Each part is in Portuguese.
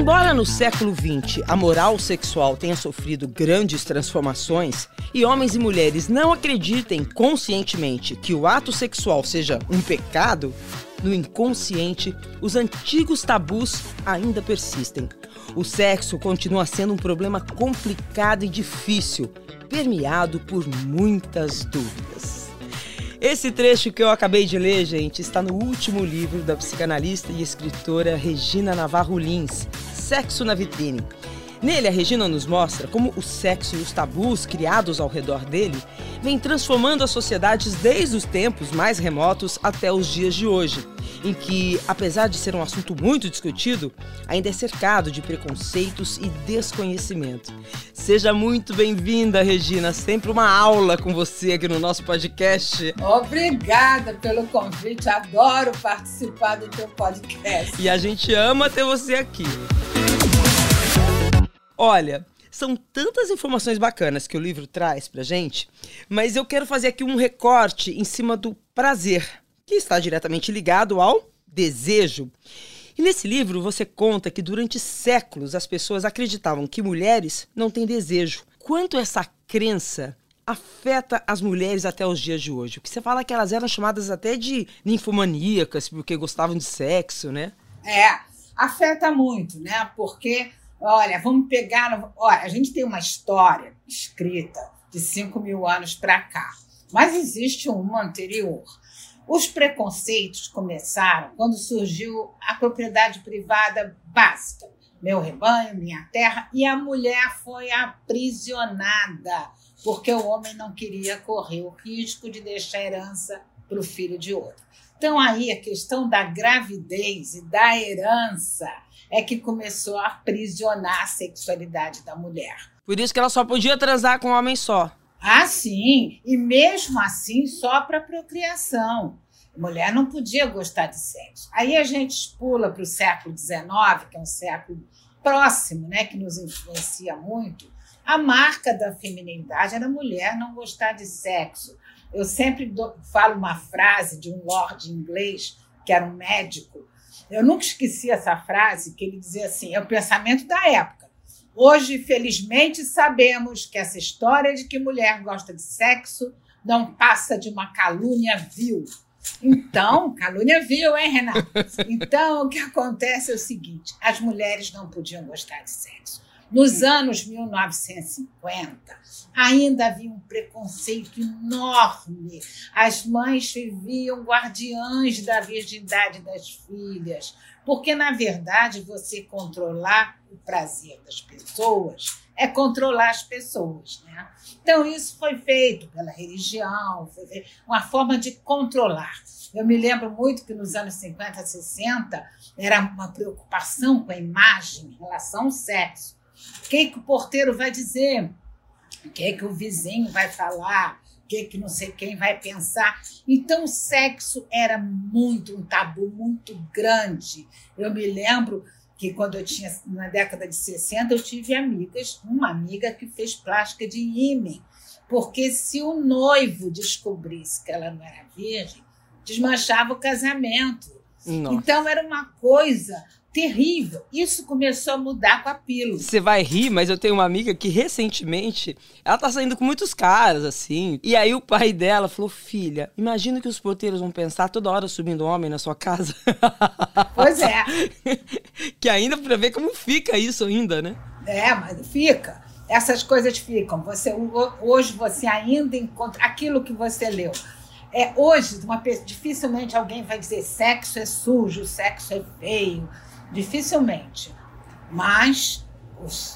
Embora no século XX a moral sexual tenha sofrido grandes transformações e homens e mulheres não acreditem conscientemente que o ato sexual seja um pecado, no inconsciente os antigos tabus ainda persistem. O sexo continua sendo um problema complicado e difícil, permeado por muitas dúvidas. Esse trecho que eu acabei de ler, gente, está no último livro da psicanalista e escritora Regina Navarro Lins, Sexo na Vitrine. Nele, a Regina nos mostra como o sexo e os tabus criados ao redor dele vêm transformando as sociedades desde os tempos mais remotos até os dias de hoje, em que, apesar de ser um assunto muito discutido, ainda é cercado de preconceitos e desconhecimento. Seja muito bem-vinda, Regina. Sempre uma aula com você aqui no nosso podcast. Obrigada pelo convite. Adoro participar do teu podcast. E a gente ama ter você aqui. Olha, são tantas informações bacanas que o livro traz pra gente, mas eu quero fazer aqui um recorte em cima do prazer, que está diretamente ligado ao desejo. E nesse livro você conta que durante séculos as pessoas acreditavam que mulheres não têm desejo. Quanto essa crença afeta as mulheres até os dias de hoje? Porque você fala que elas eram chamadas até de ninfomaníacas porque gostavam de sexo, né? É, afeta muito, né? Porque Olha, vamos pegar. Olha, a gente tem uma história escrita de 5 mil anos para cá, mas existe uma anterior. Os preconceitos começaram quando surgiu a propriedade privada básica. Meu rebanho, minha terra, e a mulher foi aprisionada, porque o homem não queria correr o risco de deixar herança para o filho de outro. Então, aí a questão da gravidez e da herança é que começou a aprisionar a sexualidade da mulher. Por isso que ela só podia transar com um homem só. Ah, sim. E mesmo assim, só para procriação. Mulher não podia gostar de sexo. Aí a gente pula para o século XIX, que é um século próximo, né, que nos influencia muito. A marca da feminilidade era mulher não gostar de sexo. Eu sempre falo uma frase de um lord inglês, que era um médico, eu nunca esqueci essa frase que ele dizia assim: é o pensamento da época. Hoje, felizmente, sabemos que essa história de que mulher gosta de sexo não passa de uma calúnia vil. Então, calúnia vil, hein, Renato? Então, o que acontece é o seguinte: as mulheres não podiam gostar de sexo. Nos anos 1950, ainda havia um preconceito enorme. As mães viviam guardiãs da virgindade das filhas, porque, na verdade, você controlar o prazer das pessoas é controlar as pessoas. Né? Então, isso foi feito pela religião, foi uma forma de controlar. Eu me lembro muito que nos anos 50, 60, era uma preocupação com a imagem em relação ao sexo. O que, que o porteiro vai dizer? O que, que o vizinho vai falar? Que, que não sei quem vai pensar? Então, o sexo era muito um tabu muito grande. Eu me lembro que quando eu tinha, na década de 60, eu tive amigas, uma amiga que fez plástica de ímã, porque se o noivo descobrisse que ela não era virgem, desmanchava o casamento. Nossa. Então era uma coisa terrível. Isso começou a mudar com a pílula. Você vai rir, mas eu tenho uma amiga que recentemente ela tá saindo com muitos caras, assim. E aí o pai dela falou: Filha, imagina que os porteiros vão pensar toda hora subindo homem na sua casa. Pois é. que ainda para ver como fica isso ainda, né? É, mas fica. Essas coisas ficam. Você hoje você ainda encontra aquilo que você leu. É, hoje, uma, dificilmente alguém vai dizer sexo é sujo, sexo é feio Dificilmente. Mas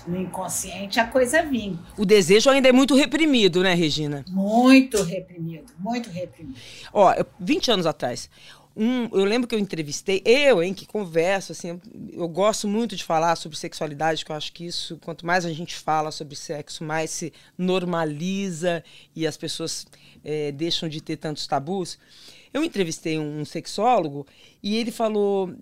no inconsciente a coisa vinha. O desejo ainda é muito reprimido, né, Regina? Muito reprimido, muito reprimido. Ó, 20 anos atrás, um, eu lembro que eu entrevistei, eu, hein, que converso, assim, eu, gosto muito de falar sobre sexualidade, que eu acho que isso, quanto mais a gente fala sobre sexo, mais se normaliza e as pessoas é, deixam de ter tantos tabus. Eu entrevistei um sexólogo e ele falou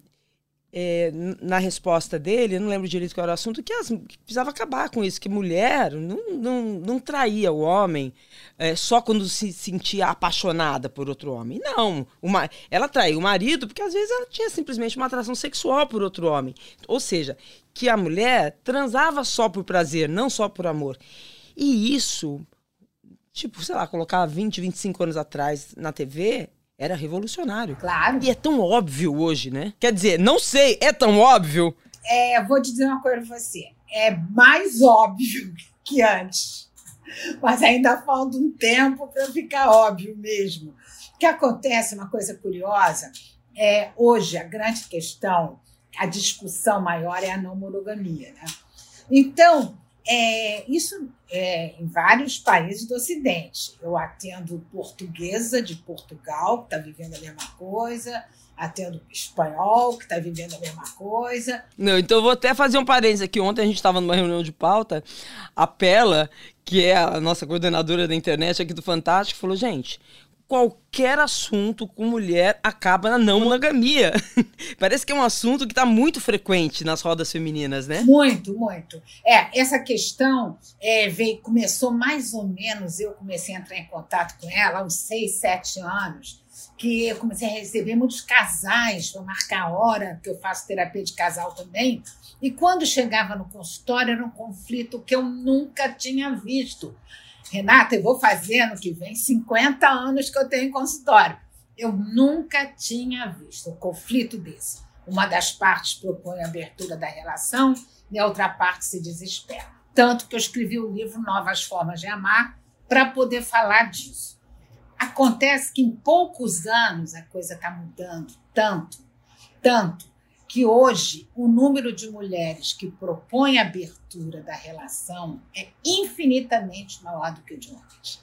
é, na resposta dele, não lembro direito qual era o assunto, que, as, que precisava acabar com isso, que mulher não, não, não traía o homem é, só quando se sentia apaixonada por outro homem. Não, uma, ela traía o marido porque às vezes ela tinha simplesmente uma atração sexual por outro homem. Ou seja, que a mulher transava só por prazer, não só por amor. E isso, tipo, sei lá, colocar 20, 25 anos atrás na TV, era revolucionário. Claro. E é tão óbvio hoje, né? Quer dizer, não sei, é tão óbvio? É, vou te dizer uma coisa pra você. É mais óbvio que antes. Mas ainda falta um tempo para ficar óbvio mesmo. O que acontece, uma coisa curiosa, é hoje a grande questão, a discussão maior é a não monogamia. Né? Então, é, isso é, em vários países do Ocidente. Eu atendo portuguesa de Portugal, que está vivendo a mesma coisa, atendo espanhol, que está vivendo a mesma coisa. Não, então eu vou até fazer um parênteses aqui. Ontem a gente estava numa reunião de pauta, a Pela, que é a nossa coordenadora da internet aqui do Fantástico, falou: gente, qualquer assunto com mulher acaba na não monogamia. Parece que é um assunto que está muito frequente nas rodas femininas, né? Muito, muito. É, essa questão é, veio, começou mais ou menos, eu comecei a entrar em contato com ela há uns seis, sete anos, que eu comecei a receber muitos casais para marcar a hora, que eu faço terapia de casal também, e quando chegava no consultório era um conflito que eu nunca tinha visto Renata, eu vou fazer ano que vem 50 anos que eu tenho consultório. Eu nunca tinha visto um conflito desse. Uma das partes propõe a abertura da relação e a outra parte se desespera. Tanto que eu escrevi o livro Novas Formas de Amar para poder falar disso. Acontece que em poucos anos a coisa está mudando tanto, tanto, que hoje o número de mulheres que propõem a abertura da relação é infinitamente maior do que o de homens.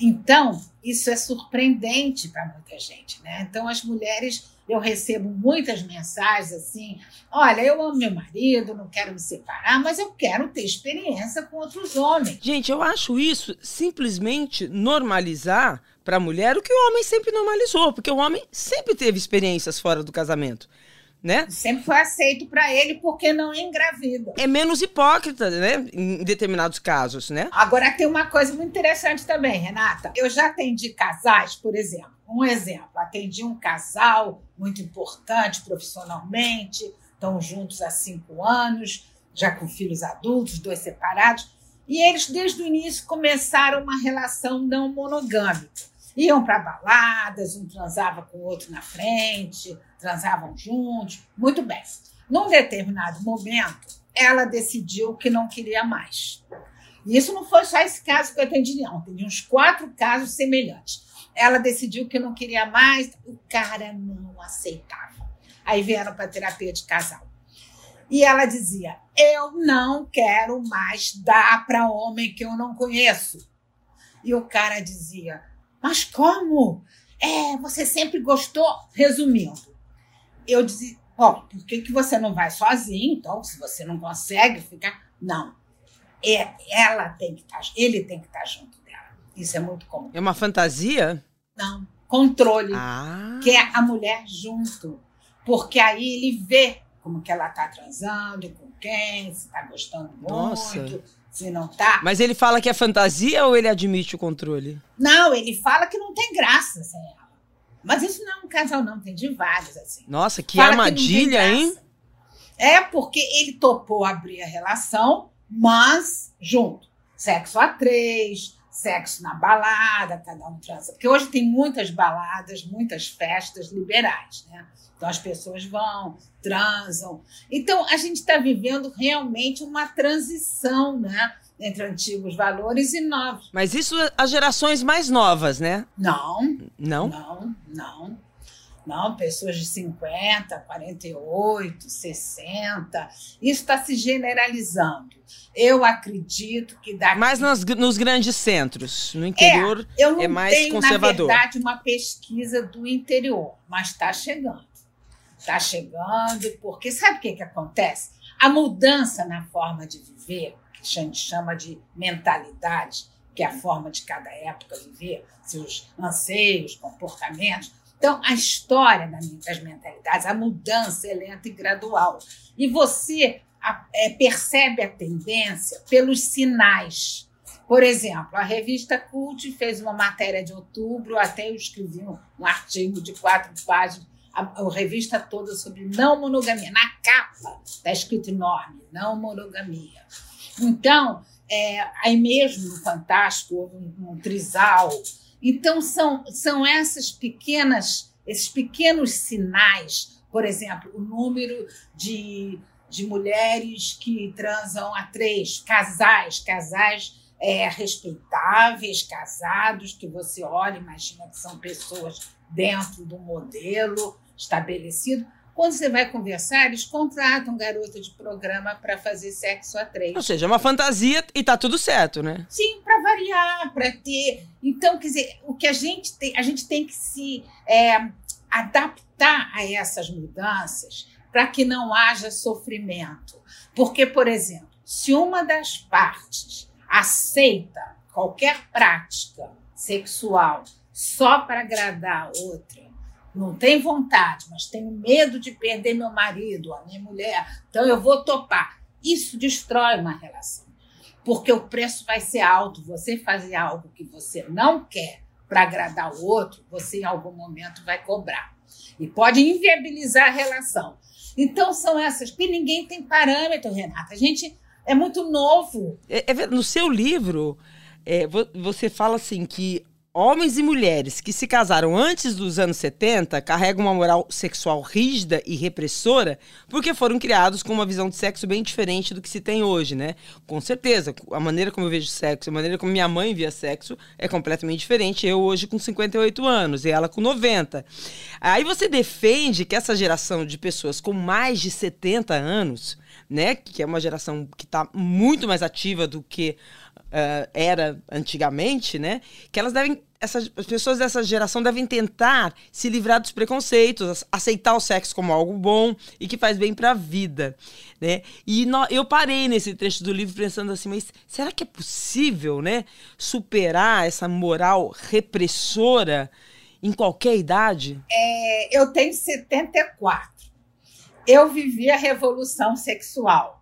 Então, isso é surpreendente para muita gente, né? Então, as mulheres, eu recebo muitas mensagens assim: olha, eu amo meu marido, não quero me separar, mas eu quero ter experiência com outros homens. Gente, eu acho isso simplesmente normalizar para a mulher o que o homem sempre normalizou, porque o homem sempre teve experiências fora do casamento né? Sempre foi aceito para ele porque não engravida. É menos hipócrita, né? Em determinados casos, né? Agora tem uma coisa muito interessante também, Renata. Eu já atendi casais, por exemplo. Um exemplo, atendi um casal muito importante profissionalmente, estão juntos há cinco anos, já com filhos adultos, dois separados, e eles desde o início começaram uma relação não monogâmica Iam para baladas, um transava com o outro na frente, transavam juntos, muito bem. Num determinado momento, ela decidiu que não queria mais. E isso não foi só esse caso que eu atendi, não. Tem uns quatro casos semelhantes. Ela decidiu que não queria mais, o cara não aceitava. Aí vieram para terapia de casal. E ela dizia: Eu não quero mais dar para homem que eu não conheço. E o cara dizia: mas como? É, você sempre gostou? Resumindo, eu disse, bom, por que, que você não vai sozinho? Então, se você não consegue ficar. Não. É, ela tem que estar, tá, ele tem que estar tá junto dela. Isso é muito comum. É uma fantasia? Não. Controle. Ah. Quer a mulher junto. Porque aí ele vê como que ela está transando, com quem, se está gostando Nossa. muito se não tá. Mas ele fala que é fantasia ou ele admite o controle? Não, ele fala que não tem graça sem ela. Mas isso não é um casal, não, tem de vários, assim. Nossa, que fala armadilha, que hein? É porque ele topou abrir a relação, mas junto. Sexo a três, sexo na balada, cada um transa. Porque hoje tem muitas baladas, muitas festas liberais, né? Então as pessoas vão, transam. Então a gente está vivendo realmente uma transição, né? Entre antigos valores e novos. Mas isso as gerações mais novas, né? Não. Não? Não, não. Não, pessoas de 50, 48, 60. Isso está se generalizando. Eu acredito que daqui... Mais nos, nos grandes centros. No interior é, eu não é mais tenho, conservador. Na verdade, uma pesquisa do interior, mas está chegando. Está chegando, porque sabe o que, que acontece? A mudança na forma de viver, gente chama de mentalidade, que é a forma de cada época viver, seus anseios, comportamentos, Então, a história das mentalidades, a mudança é lenta e gradual. E você é, percebe a tendência pelos sinais. Por exemplo, a revista Cult fez uma matéria de outubro, até eu escrevi um, artigo de quatro páginas, a, a, revista toda sobre não monogamia. Na capa está escrito enorme, não monogamia. Então, é, aí mesmo no Fantástico houve um, um trisal. Então, são, são essas pequenas, esses pequenos sinais, por exemplo, o número de de mulheres que transam a três, casais, casais é, respeitáveis, casados, que você olha, imagina que são pessoas dentro do modelo estabelecido. Quando você vai conversar, eles contratam garota de programa para fazer sexo a três. Ou seja, é uma fantasia e tá tudo certo, né? Sim, para variar, para ter. Então, quer dizer, o que a gente tem, a gente tem que se é, adaptar a essas mudanças para que não haja sofrimento. Porque, por exemplo, se uma das partes aceita qualquer prática sexual só para agradar a outra, não tem vontade, mas tenho medo de perder meu marido, a minha mulher, então eu vou topar. Isso destrói uma relação, porque o preço vai ser alto. Você fazer algo que você não quer para agradar o outro, você em algum momento vai cobrar. E pode inviabilizar a relação. Então são essas, porque ninguém tem parâmetro, Renata. A gente é muito novo. É, é, no seu livro, é, você fala assim que Homens e mulheres que se casaram antes dos anos 70 carregam uma moral sexual rígida e repressora porque foram criados com uma visão de sexo bem diferente do que se tem hoje, né? Com certeza, a maneira como eu vejo sexo, a maneira como minha mãe via sexo é completamente diferente. Eu hoje com 58 anos e ela com 90. Aí você defende que essa geração de pessoas com mais de 70 anos, né, que é uma geração que está muito mais ativa do que uh, era antigamente, né? Que elas devem. Essas, as pessoas dessa geração devem tentar se livrar dos preconceitos, aceitar o sexo como algo bom e que faz bem para a vida, né? E no, eu parei nesse trecho do livro pensando assim, mas será que é possível, né, superar essa moral repressora em qualquer idade? É, eu tenho 74. Eu vivi a revolução sexual.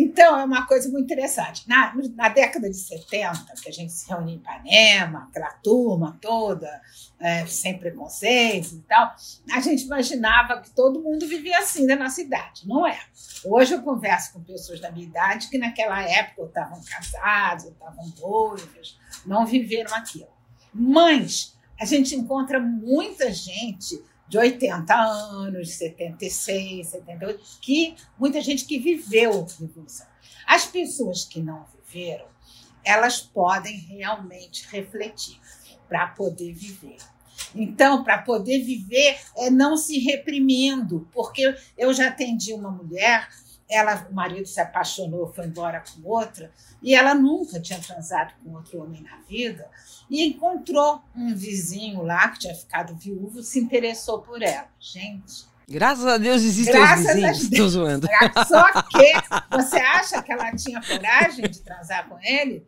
Então, é uma coisa muito interessante. Na, na década de 70, que a gente se reunia em Ipanema, aquela turma toda, é, sem preconceitos e tal, a gente imaginava que todo mundo vivia assim na nossa idade. Não é. Hoje eu converso com pessoas da minha idade que naquela época estavam casados, estavam noivos, não viveram aquilo. Mas a gente encontra muita gente de 80 anos, 76, 78, que muita gente que viveu a revolução. As pessoas que não viveram, elas podem realmente refletir para poder viver. Então, para poder viver é não se reprimindo, porque eu já atendi uma mulher ela, o marido se apaixonou, foi embora com outra, e ela nunca tinha transado com outro homem na vida, e encontrou um vizinho lá que tinha ficado viúvo, se interessou por ela. Gente. Graças a Deus existem Graças os vizinhos. Estou zoando. Só que você acha que ela tinha coragem de transar com ele?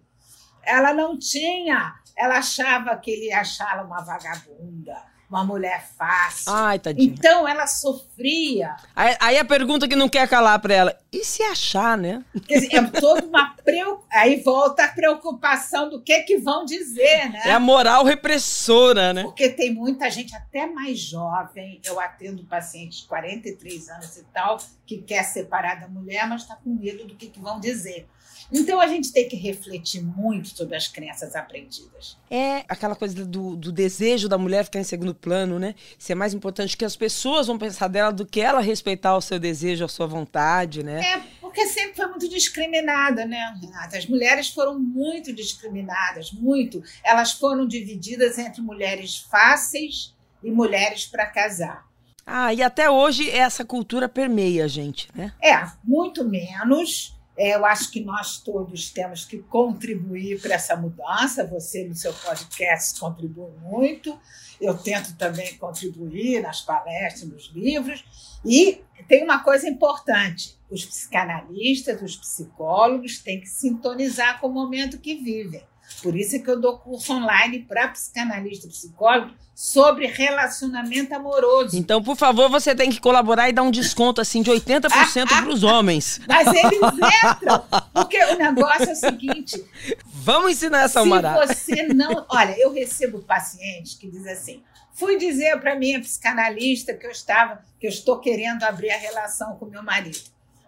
Ela não tinha. Ela achava que ele ia achá-la uma vagabunda uma mulher fácil. Ai, tadinha. Então ela sofria. Aí, aí, a pergunta que não quer calar para ela: e se achar, né? Quer dizer, é toda uma preocupação. Aí volta a preocupação do que que vão dizer, né? É a moral repressora, né? Porque tem muita gente, até mais jovem, eu atendo pacientes de 43 anos e tal, que quer separar da mulher, mas está com medo do que, que vão dizer. Então a gente tem que refletir muito sobre as crenças aprendidas. É aquela coisa do, do desejo da mulher ficar em segundo plano, né? Ser mais importante que as pessoas vão pensar dela do que ela respeitar o seu desejo, a sua vontade, né? É, porque sempre foi muito discriminada, né, Renata? As mulheres foram muito discriminadas, muito. Elas foram divididas entre mulheres fáceis e mulheres para casar. Ah, e até hoje essa cultura permeia a gente, né? É, muito menos. Eu acho que nós todos temos que contribuir para essa mudança. Você, no seu podcast, contribui muito. Eu tento também contribuir nas palestras, nos livros. E tem uma coisa importante: os psicanalistas, os psicólogos têm que sintonizar com o momento que vivem. Por isso é que eu dou curso online para psicanalista e psicólogo sobre relacionamento amoroso. Então, por favor, você tem que colaborar e dar um desconto assim de 80% para os homens. Mas eles entram, porque o negócio é o seguinte. Vamos ensinar essa almará. Se você não. Olha, eu recebo pacientes que dizem assim: fui dizer para minha psicanalista que eu estava, que eu estou querendo abrir a relação com meu marido.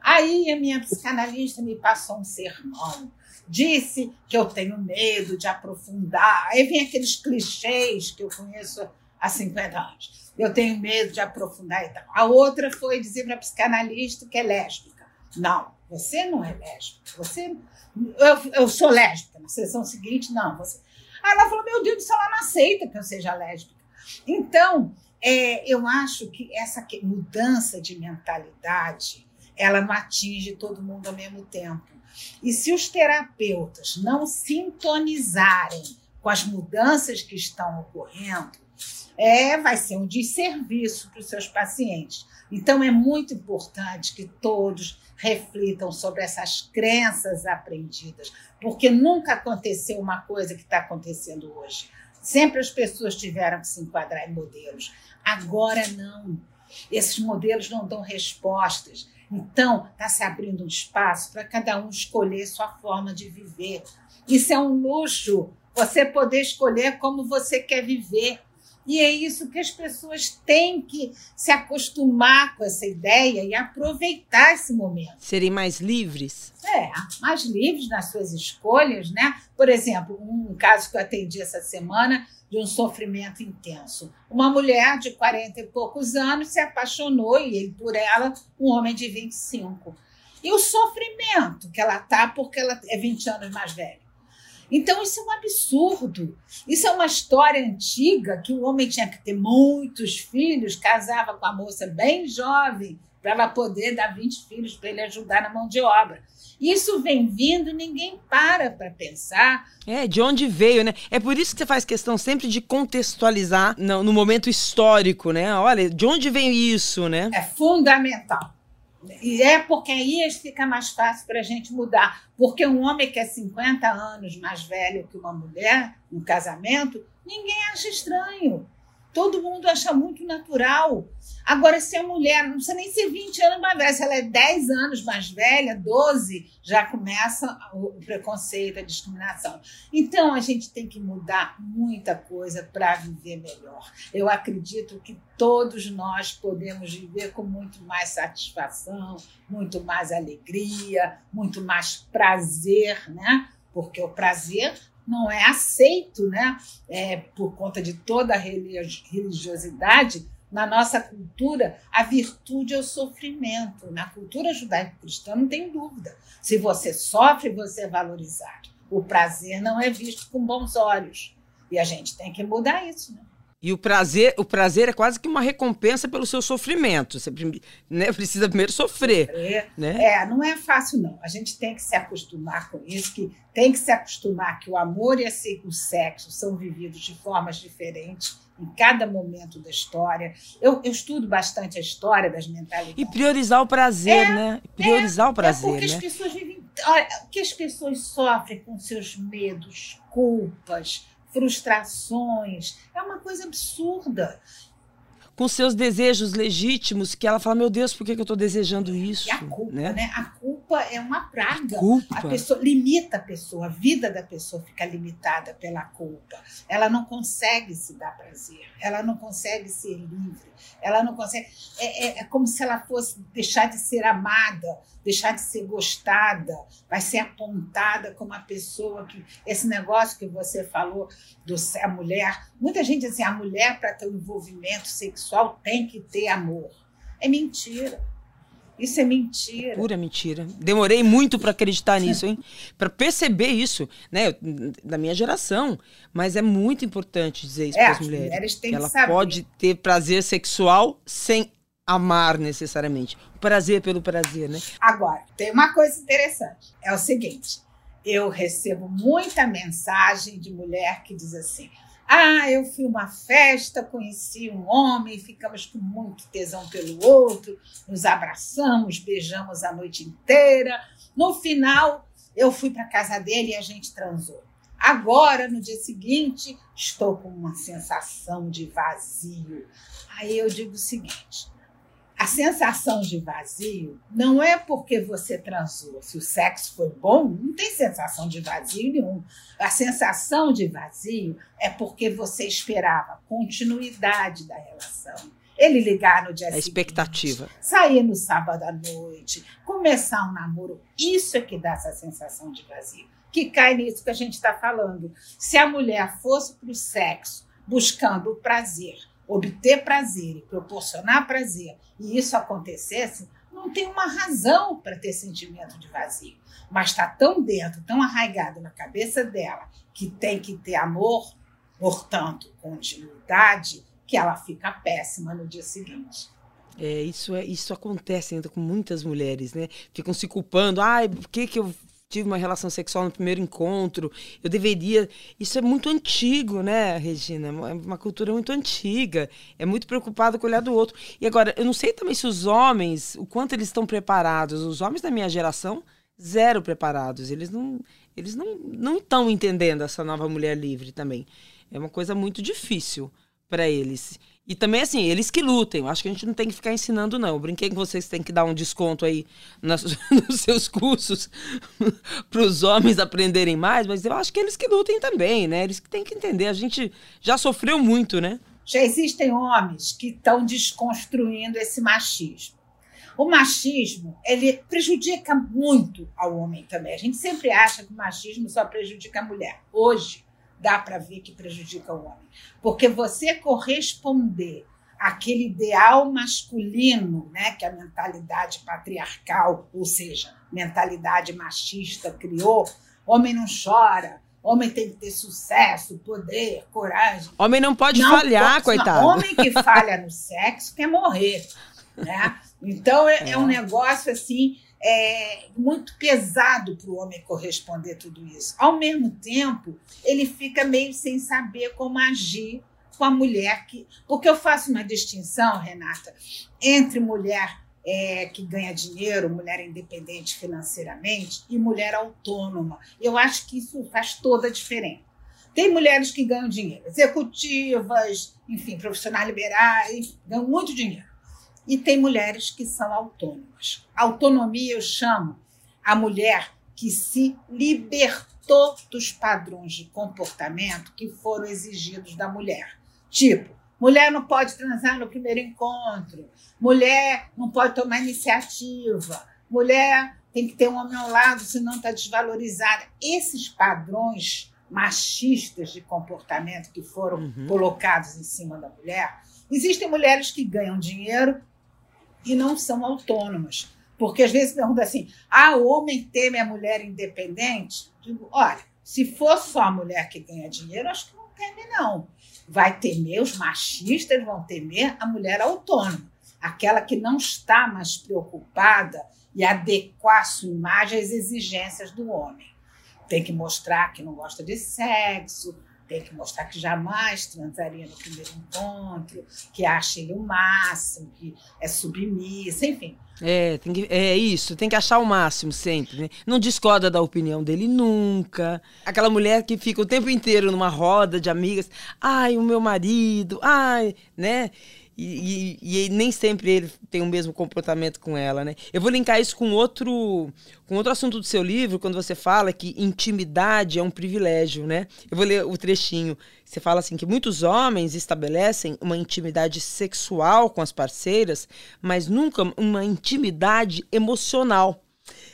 Aí a minha psicanalista me passou um sermão disse que eu tenho medo de aprofundar. Aí vem aqueles clichês que eu conheço há 50 anos. Eu tenho medo de aprofundar e tal. A outra foi dizer para a psicanalista que é lésbica. Não, você não é lésbica. Você, eu, eu sou lésbica. Na sessão seguinte, não. Você... Aí ela falou: Meu Deus do céu, ela não aceita que eu seja lésbica. Então, é, eu acho que essa mudança de mentalidade ela não atinge todo mundo ao mesmo tempo. E se os terapeutas não sintonizarem com as mudanças que estão ocorrendo, é, vai ser um desserviço para os seus pacientes. Então, é muito importante que todos reflitam sobre essas crenças aprendidas, porque nunca aconteceu uma coisa que está acontecendo hoje. Sempre as pessoas tiveram que se enquadrar em modelos. Agora não. Esses modelos não dão respostas. Então, está se abrindo um espaço para cada um escolher sua forma de viver. Isso é um luxo, você poder escolher como você quer viver. E é isso que as pessoas têm que se acostumar com essa ideia e aproveitar esse momento. Serem mais livres? É, mais livres nas suas escolhas, né? Por exemplo, um caso que eu atendi essa semana de um sofrimento intenso. Uma mulher de 40 e poucos anos se apaixonou e ele por ela, um homem de 25. E o sofrimento que ela tá porque ela é 20 anos mais velha. Então, isso é um absurdo. Isso é uma história antiga que o homem tinha que ter muitos filhos, casava com a moça bem jovem, para ela poder dar 20 filhos para ele ajudar na mão de obra. Isso vem vindo ninguém para para pensar. É, de onde veio, né? É por isso que você faz questão sempre de contextualizar no, no momento histórico, né? Olha, de onde vem isso, né? É fundamental. E é porque aí fica mais fácil para a gente mudar. Porque um homem que é 50 anos mais velho que uma mulher no casamento, ninguém acha estranho. Todo mundo acha muito natural. Agora, se a mulher, não precisa nem ser 20 anos mais velha, se ela é 10 anos mais velha, 12, já começa o preconceito, a discriminação. Então, a gente tem que mudar muita coisa para viver melhor. Eu acredito que todos nós podemos viver com muito mais satisfação, muito mais alegria, muito mais prazer, né? Porque o prazer não é aceito, né? É, por conta de toda a religiosidade, na nossa cultura, a virtude é o sofrimento. Na cultura judaico-cristã, não tem dúvida. Se você sofre, você é valorizado. O prazer não é visto com bons olhos. E a gente tem que mudar isso, né? E o prazer, o prazer é quase que uma recompensa pelo seu sofrimento. Você né, precisa primeiro sofrer. sofrer. Né? É, não é fácil, não. A gente tem que se acostumar com isso, que tem que se acostumar que o amor e o sexo são vividos de formas diferentes em cada momento da história. Eu, eu estudo bastante a história das mentalidades. E priorizar o prazer, é, né? Priorizar é, o prazer. É porque né? as pessoas vivem. Olha, que as pessoas sofrem com seus medos, culpas frustrações. É uma coisa absurda. Com seus desejos legítimos, que ela fala: Meu Deus, por que, eu estou desejando isso? E a culpa, né? né? A culpa é uma praga. A culpa. A pessoa limita a pessoa, a vida da pessoa fica limitada pela culpa. Ela não consegue se dar prazer, ela não consegue ser livre, ela não consegue. É, é, é como se ela fosse deixar de ser amada, deixar de ser gostada, vai ser apontada como a pessoa que. Esse negócio que você falou do a mulher. Muita gente diz assim: a mulher, para ter um envolvimento sexual, tem que ter amor. É mentira. Isso é mentira. Pura mentira. Demorei muito para acreditar nisso, hein? Para perceber isso, né? Da minha geração. Mas é muito importante dizer isso é, para as mulheres. mulheres têm que ela saber. pode ter prazer sexual sem amar necessariamente. Prazer pelo prazer, né? Agora, tem uma coisa interessante. É o seguinte: eu recebo muita mensagem de mulher que diz assim: ah, eu fui uma festa, conheci um homem, ficamos com muito tesão pelo outro, nos abraçamos, beijamos a noite inteira. No final, eu fui para casa dele e a gente transou. Agora, no dia seguinte, estou com uma sensação de vazio. Aí eu digo o seguinte: a sensação de vazio não é porque você transou. Se o sexo foi bom, não tem sensação de vazio nenhum. A sensação de vazio é porque você esperava continuidade da relação. Ele ligar no dia a seguinte. expectativa. Sair no sábado à noite, começar um namoro. Isso é que dá essa sensação de vazio que cai nisso que a gente está falando. Se a mulher fosse para o sexo buscando o prazer, obter prazer e proporcionar prazer, e isso acontecesse, não tem uma razão para ter sentimento de vazio. Mas está tão dentro, tão arraigado na cabeça dela, que tem que ter amor, portanto, continuidade, que ela fica péssima no dia seguinte. É, isso é, isso acontece ainda com muitas mulheres, né? Ficam se culpando. Ai, por que, que eu tive uma relação sexual no primeiro encontro, eu deveria. Isso é muito antigo, né, Regina? É uma cultura muito antiga. É muito preocupado com o olhar do outro. E agora, eu não sei também se os homens, o quanto eles estão preparados. Os homens da minha geração, zero preparados. Eles não eles não, não estão entendendo essa nova mulher livre também. É uma coisa muito difícil para eles. E também, assim, eles que lutem. Acho que a gente não tem que ficar ensinando, não. Eu brinquei com vocês têm que dar um desconto aí nas, nos seus cursos para os homens aprenderem mais, mas eu acho que eles que lutem também, né? Eles que têm que entender. A gente já sofreu muito, né? Já existem homens que estão desconstruindo esse machismo. O machismo, ele prejudica muito ao homem também. A gente sempre acha que o machismo só prejudica a mulher. Hoje, dá para ver que prejudica o homem. Porque você corresponder àquele ideal masculino, né, que a mentalidade patriarcal, ou seja, mentalidade machista criou, homem não chora, homem tem que ter sucesso, poder, coragem. Homem não pode não falhar, pode, coitado. Homem que falha no sexo quer morrer, né? Então é, é. é um negócio assim é, muito pesado para o homem corresponder tudo isso. Ao mesmo tempo, ele fica meio sem saber como agir com a mulher que. Porque eu faço uma distinção, Renata, entre mulher é, que ganha dinheiro, mulher independente financeiramente, e mulher autônoma. Eu acho que isso faz toda a diferença. Tem mulheres que ganham dinheiro, executivas, enfim, profissionais liberais, ganham muito dinheiro e tem mulheres que são autônomas. Autonomia eu chamo a mulher que se libertou dos padrões de comportamento que foram exigidos da mulher. Tipo, mulher não pode transar no primeiro encontro, mulher não pode tomar iniciativa, mulher tem que ter um homem ao lado, senão está desvalorizada. Esses padrões machistas de comportamento que foram uhum. colocados em cima da mulher. Existem mulheres que ganham dinheiro e não são autônomas. Porque às vezes pergunta assim: ah, o homem teme a mulher independente? Digo, olha, se for só a mulher que ganha dinheiro, acho que não teme, não. Vai temer, os machistas vão temer a mulher autônoma, aquela que não está mais preocupada e adequar sua imagem às exigências do homem. Tem que mostrar que não gosta de sexo, tem que mostrar que jamais transaria no primeiro encontro, que acha ele o máximo, que é submissa, enfim. É, tem que, é isso, tem que achar o máximo sempre, né? Não discorda da opinião dele nunca. Aquela mulher que fica o tempo inteiro numa roda de amigas, ai, o meu marido, ai, né? E, e, e, nem sempre ele tem o mesmo comportamento com ela, né? Eu vou linkar isso com outro, com outro assunto do seu livro, quando você fala que intimidade é um privilégio, né? Eu vou ler o trechinho. Você fala assim que muitos homens estabelecem uma intimidade sexual com as parceiras, mas nunca uma intimidade emocional,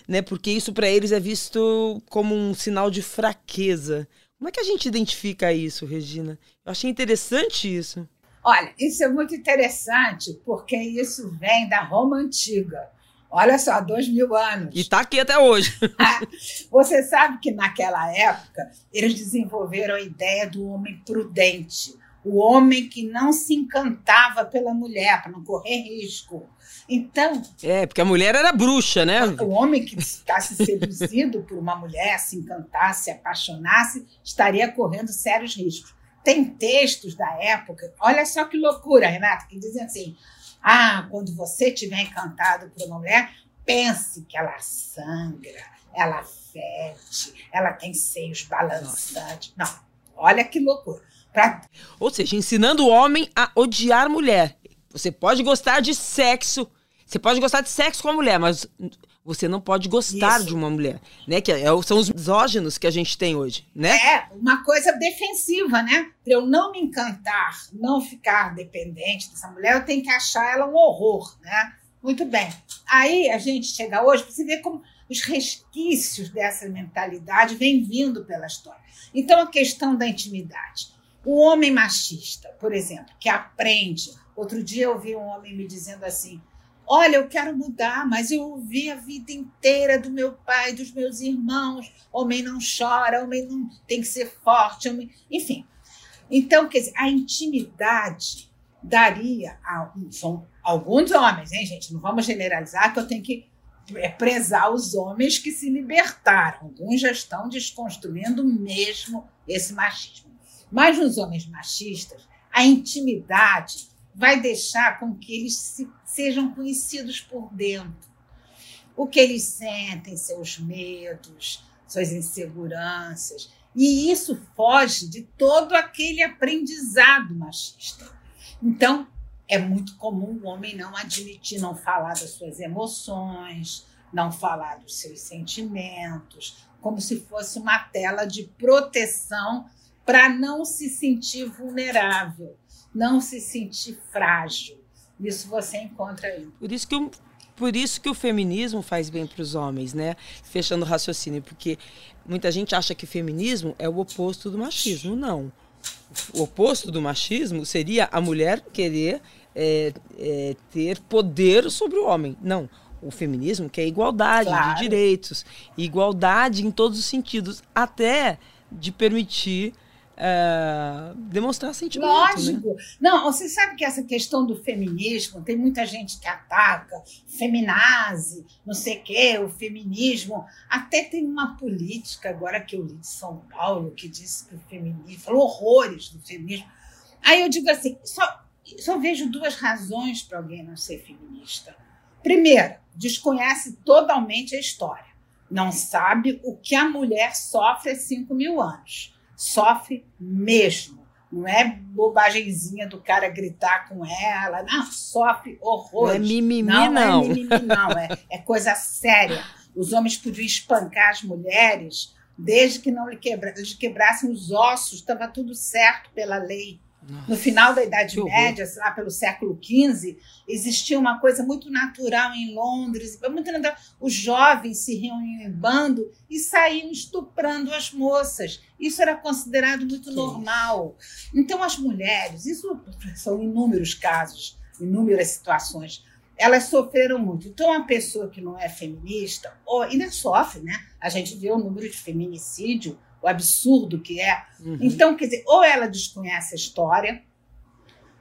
né? Porque isso para eles é visto como um sinal de fraqueza. Como é que a gente identifica isso, Regina? Eu achei interessante isso. Olha, isso é muito interessante, porque isso vem da Roma Antiga. Olha só, dois mil anos. E está aqui até hoje. Você sabe que naquela época eles desenvolveram a ideia do homem prudente, o homem que não se encantava pela mulher para não correr risco. Então. É, porque a mulher era bruxa, né? O homem que ficasse seduzido por uma mulher, se encantasse, se apaixonasse, estaria correndo sérios riscos. Tem textos da época, olha só que loucura, Renata, que dizem assim: ah, quando você estiver encantado por uma mulher, pense que ela sangra, ela fede, ela tem seios balançantes. Não, olha que loucura. Pra... Ou seja, ensinando o homem a odiar mulher. Você pode gostar de sexo, você pode gostar de sexo com a mulher, mas você não pode gostar Isso. de uma mulher, né? Que é, são os misóginos que a gente tem hoje, né? É, uma coisa defensiva, né? Para eu não me encantar, não ficar dependente dessa mulher, eu tenho que achar ela um horror, né? Muito bem. Aí a gente chega hoje, você vê como os resquícios dessa mentalidade vêm vindo pela história. Então, a questão da intimidade. O homem machista, por exemplo, que aprende. Outro dia eu vi um homem me dizendo assim: Olha, eu quero mudar, mas eu ouvi a vida inteira do meu pai, dos meus irmãos. Homem não chora, homem não tem que ser forte, homem... enfim. Então, quer dizer, a intimidade daria a, são alguns homens, hein, gente? Não vamos generalizar que eu tenho que é, prezar os homens que se libertaram. Alguns já estão desconstruindo mesmo esse machismo. Mas nos homens machistas, a intimidade vai deixar com que eles se, sejam conhecidos por dentro. O que eles sentem, seus medos, suas inseguranças. E isso foge de todo aquele aprendizado machista. Então, é muito comum o homem não admitir, não falar das suas emoções, não falar dos seus sentimentos, como se fosse uma tela de proteção para não se sentir vulnerável não se sentir frágil. Isso você encontra aí. Por isso que o, por isso que o feminismo faz bem para os homens, né? Fechando o raciocínio, porque muita gente acha que feminismo é o oposto do machismo. Não. O oposto do machismo seria a mulher querer é, é, ter poder sobre o homem. Não. O feminismo quer igualdade claro. de direitos, igualdade em todos os sentidos, até de permitir é, demonstrar sentimento. Né? Lógico. Né? Não, você sabe que essa questão do feminismo, tem muita gente que ataca, feminazi, não sei o quê, o feminismo. Até tem uma política agora que eu li de São Paulo que disse que o feminismo, falou horrores do feminismo. Aí eu digo assim, só, só vejo duas razões para alguém não ser feminista. Primeira, desconhece totalmente a história. Não sabe o que a mulher sofre há 5 mil anos sofre mesmo. Não é bobagemzinha do cara gritar com ela, não, sofre horror. Não é mimimi, não. Não é mimimi, não, é, é coisa séria. Os homens podiam espancar as mulheres desde que não lhe quebra, quebrassem os ossos, estava tudo certo pela lei. No final da Idade Média, sei lá, pelo século XV, existia uma coisa muito natural em Londres. Muito natural. Os jovens se reuniam em bando e saíam estuprando as moças. Isso era considerado muito normal. Então, as mulheres, isso são inúmeros casos, inúmeras situações, elas sofreram muito. Então, uma pessoa que não é feminista, ou ainda sofre, né? A gente vê o número de feminicídio o absurdo que é. Uhum. Então, quer dizer, ou ela desconhece a história,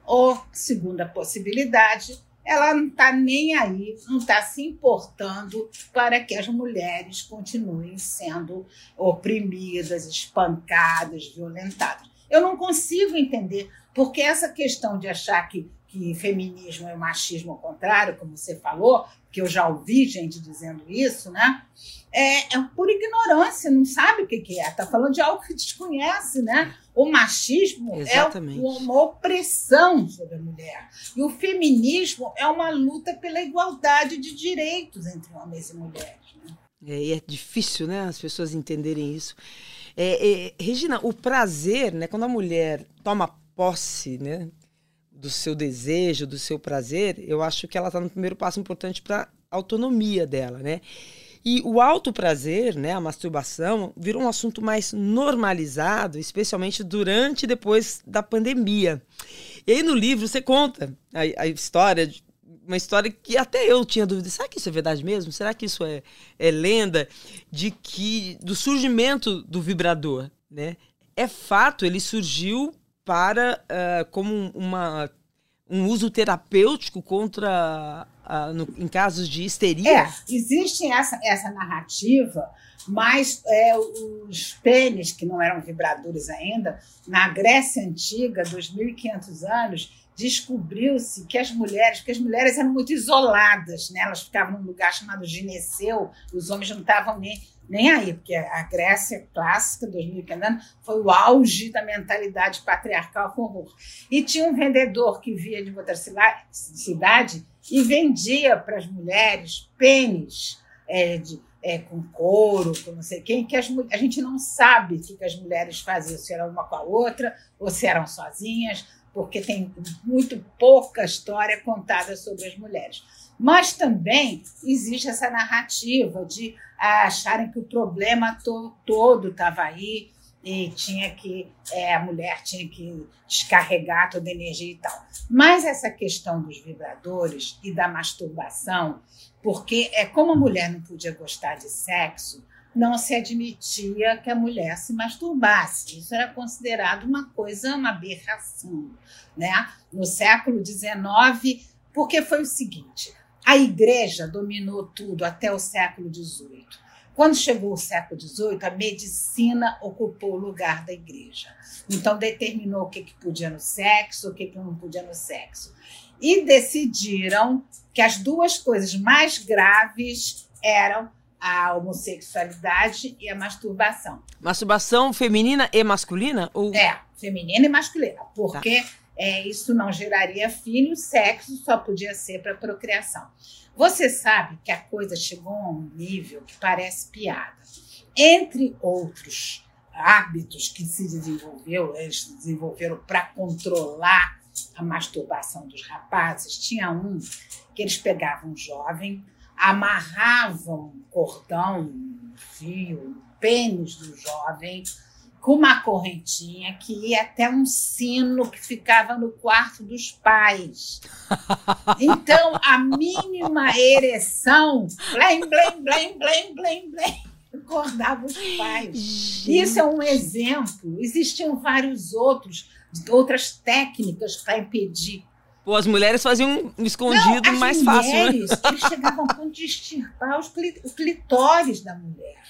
ou, segunda possibilidade, ela não está nem aí, não está se importando para que as mulheres continuem sendo oprimidas, espancadas, violentadas. Eu não consigo entender porque essa questão de achar que, que feminismo é machismo ao contrário, como você falou, que eu já ouvi gente dizendo isso, né? É, é por ignorância, não sabe o que, que é. Está falando de algo que desconhece, né? O machismo é Exatamente. é uma opressão sobre a mulher. E o feminismo é uma luta pela igualdade de direitos entre homens e mulheres. Né? É, e é difícil, né, as pessoas entenderem isso. É, é, Regina, o prazer, né, quando a mulher toma posse, né, do seu desejo, do seu prazer, eu acho que ela está no primeiro passo importante para autonomia dela, né? E o alto prazer, né, a masturbação, virou um assunto mais normalizado, especialmente durante e depois da pandemia. E aí no livro você conta a, a história, uma história que até eu tinha dúvida, será que isso é verdade mesmo? Será que isso é, é lenda? De que, do surgimento do vibrador, né? É fato, ele surgiu para uh, como uma, um uso terapêutico contra uh, no, em casos de histeria? É, existe essa, essa narrativa, mas é, os pênis, que não eram vibradores ainda, na Grécia Antiga, 2.500 anos, descobriu-se que as mulheres, porque as mulheres eram muito isoladas, né? elas ficavam num lugar chamado gineceu, os homens não estavam nem, nem aí, porque a Grécia clássica, 2015 anos, foi o auge da mentalidade patriarcal com horror. E tinha um vendedor que via de outra cidade e vendia para as mulheres pênis é, de, é, com couro, com não sei quem, que as, a gente não sabe o que as mulheres faziam, se eram uma com a outra, ou se eram sozinhas, porque tem muito pouca história contada sobre as mulheres. Mas também existe essa narrativa de acharem que o problema to todo estava aí e tinha que é, a mulher tinha que descarregar toda a energia e tal. Mas essa questão dos vibradores e da masturbação, porque é como a mulher não podia gostar de sexo, não se admitia que a mulher se masturbasse. Isso era considerado uma coisa, uma aberração. Né? No século XIX, porque foi o seguinte: a igreja dominou tudo até o século XVIII. Quando chegou o século XVIII, a medicina ocupou o lugar da igreja. Então, determinou o que, que podia no sexo, o que, que não podia no sexo. E decidiram que as duas coisas mais graves eram a homossexualidade e a masturbação. Masturbação feminina e masculina? Ou... É, feminina e masculina, porque tá. É, isso não geraria filho, sexo só podia ser para procriação. Você sabe que a coisa chegou a um nível que parece piada. Entre outros hábitos que se desenvolveu, eles desenvolveram para controlar a masturbação dos rapazes, tinha um que eles pegavam um jovem, amarravam um cordão, um fio, um pênis do jovem com uma correntinha que ia até um sino que ficava no quarto dos pais. Então, a mínima ereção, blém, blém, blém, blém, blém, blém, acordava os pais. Isso é um exemplo. Existiam vários outros, outras técnicas para impedir Pô, as mulheres faziam um escondido Não, mais fácil. Né? Mulheres, né? eles chegavam a ponto de extirpar os clitóris da mulher.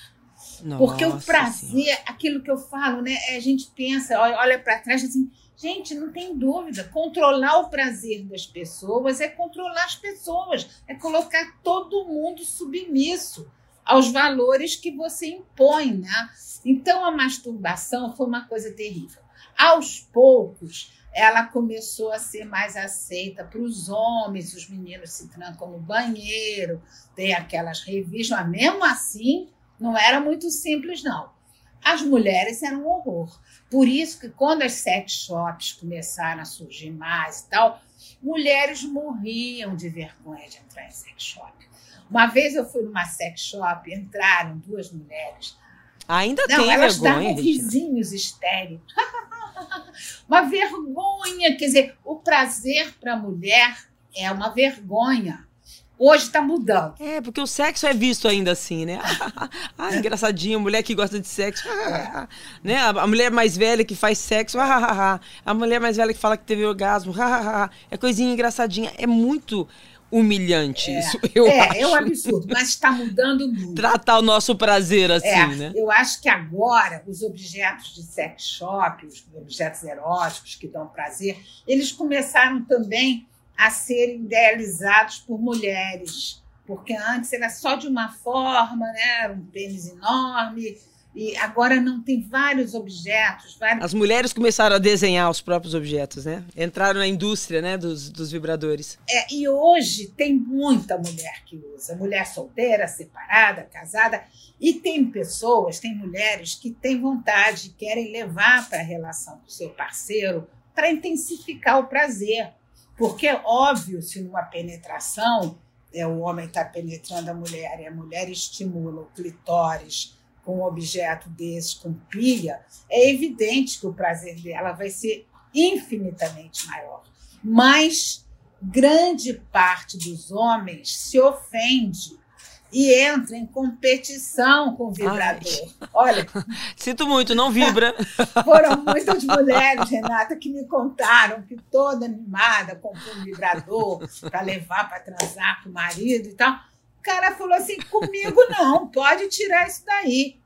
Nossa, Porque o prazer, aquilo que eu falo, né? É, a gente pensa, olha, olha para trás assim, gente, não tem dúvida. Controlar o prazer das pessoas é controlar as pessoas, é colocar todo mundo submisso aos valores que você impõe, né? Então a masturbação foi uma coisa terrível. Aos poucos, ela começou a ser mais aceita para os homens, os meninos se trancam no banheiro, tem aquelas revistas, mas mesmo assim não era muito simples, não. As mulheres eram um horror. Por isso que quando as sex shops começaram a surgir mais e tal, mulheres morriam de vergonha de entrar em sex shop. Uma vez eu fui numa sex shop, entraram duas mulheres. Ainda não, tem elas vergonha, davam vizinhos histéricos. uma vergonha. Quer dizer, o prazer para a mulher é uma vergonha. Hoje está mudando. É, porque o sexo é visto ainda assim, né? ah, engraçadinho, mulher que gosta de sexo. É. né? A mulher mais velha que faz sexo. a mulher mais velha que fala que teve orgasmo. é coisinha engraçadinha. É muito humilhante é, isso, eu é, acho. É um absurdo, mas está mudando muito. Tratar o nosso prazer assim, é, né? Eu acho que agora os objetos de sex shop, os objetos eróticos que dão prazer, eles começaram também a serem idealizados por mulheres, porque antes era só de uma forma, né? um pênis enorme, e agora não tem vários objetos. Vários... As mulheres começaram a desenhar os próprios objetos, né? Entraram na indústria né, dos, dos vibradores. É, e hoje tem muita mulher que usa. Mulher solteira, separada, casada. E tem pessoas, tem mulheres que têm vontade, querem levar para a relação com o seu parceiro para intensificar o prazer. Porque óbvio, se numa penetração é, o homem está penetrando a mulher e a mulher estimula o clitóris com um objeto desse, com pilha, é evidente que o prazer dela vai ser infinitamente maior. Mas grande parte dos homens se ofende e entra em competição com o vibrador. Ai. Olha. Sinto muito, não vibra. Foram muitas mulheres, Renata, que me contaram que toda animada comprou um vibrador para levar para transar com o marido e tal. O cara falou assim: comigo não, pode tirar isso daí.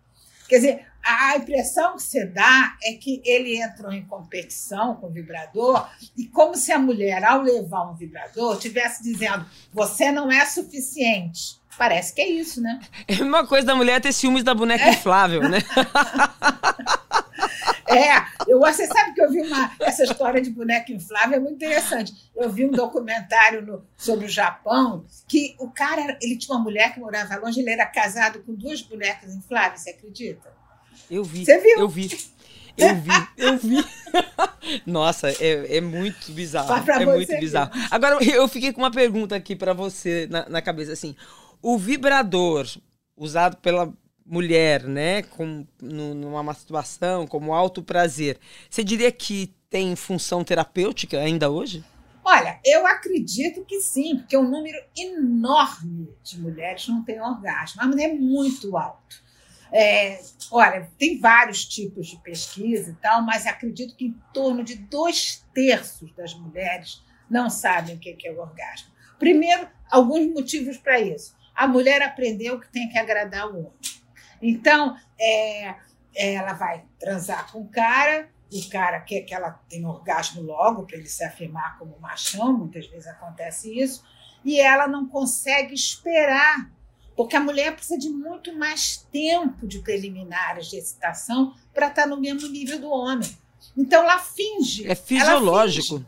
Quer dizer, a impressão que você dá é que ele entrou em competição com o vibrador e como se a mulher, ao levar um vibrador, tivesse dizendo: você não é suficiente. Parece que é isso, né? É uma coisa da mulher ter ciúmes da boneca é. inflável, né? É, eu, você sabe que eu vi uma, essa história de boneca inflável é muito interessante. Eu vi um documentário no, sobre o Japão que o cara, ele tinha uma mulher que morava longe, ele era casado com duas bonecas infláveis, você acredita? Eu vi. Você viu? Eu vi. Eu vi, eu vi. Nossa, é, é muito bizarro. É muito bizarro. Agora, eu fiquei com uma pergunta aqui para você na, na cabeça, assim. O vibrador usado pela mulher, né, com, numa masturbação, como alto prazer, você diria que tem função terapêutica ainda hoje? Olha, eu acredito que sim, porque um número enorme de mulheres não tem orgasmo, mas é muito alto. É, olha, tem vários tipos de pesquisa e tal, mas acredito que em torno de dois terços das mulheres não sabem o que é o orgasmo. Primeiro, alguns motivos para isso. A mulher aprendeu que tem que agradar o homem. Então, é, ela vai transar com o cara, o cara quer que ela tenha orgasmo logo, para ele se afirmar como machão, muitas vezes acontece isso, e ela não consegue esperar porque a mulher precisa de muito mais tempo de preliminares de excitação para estar tá no mesmo nível do homem. Então ela finge. É fisiológico.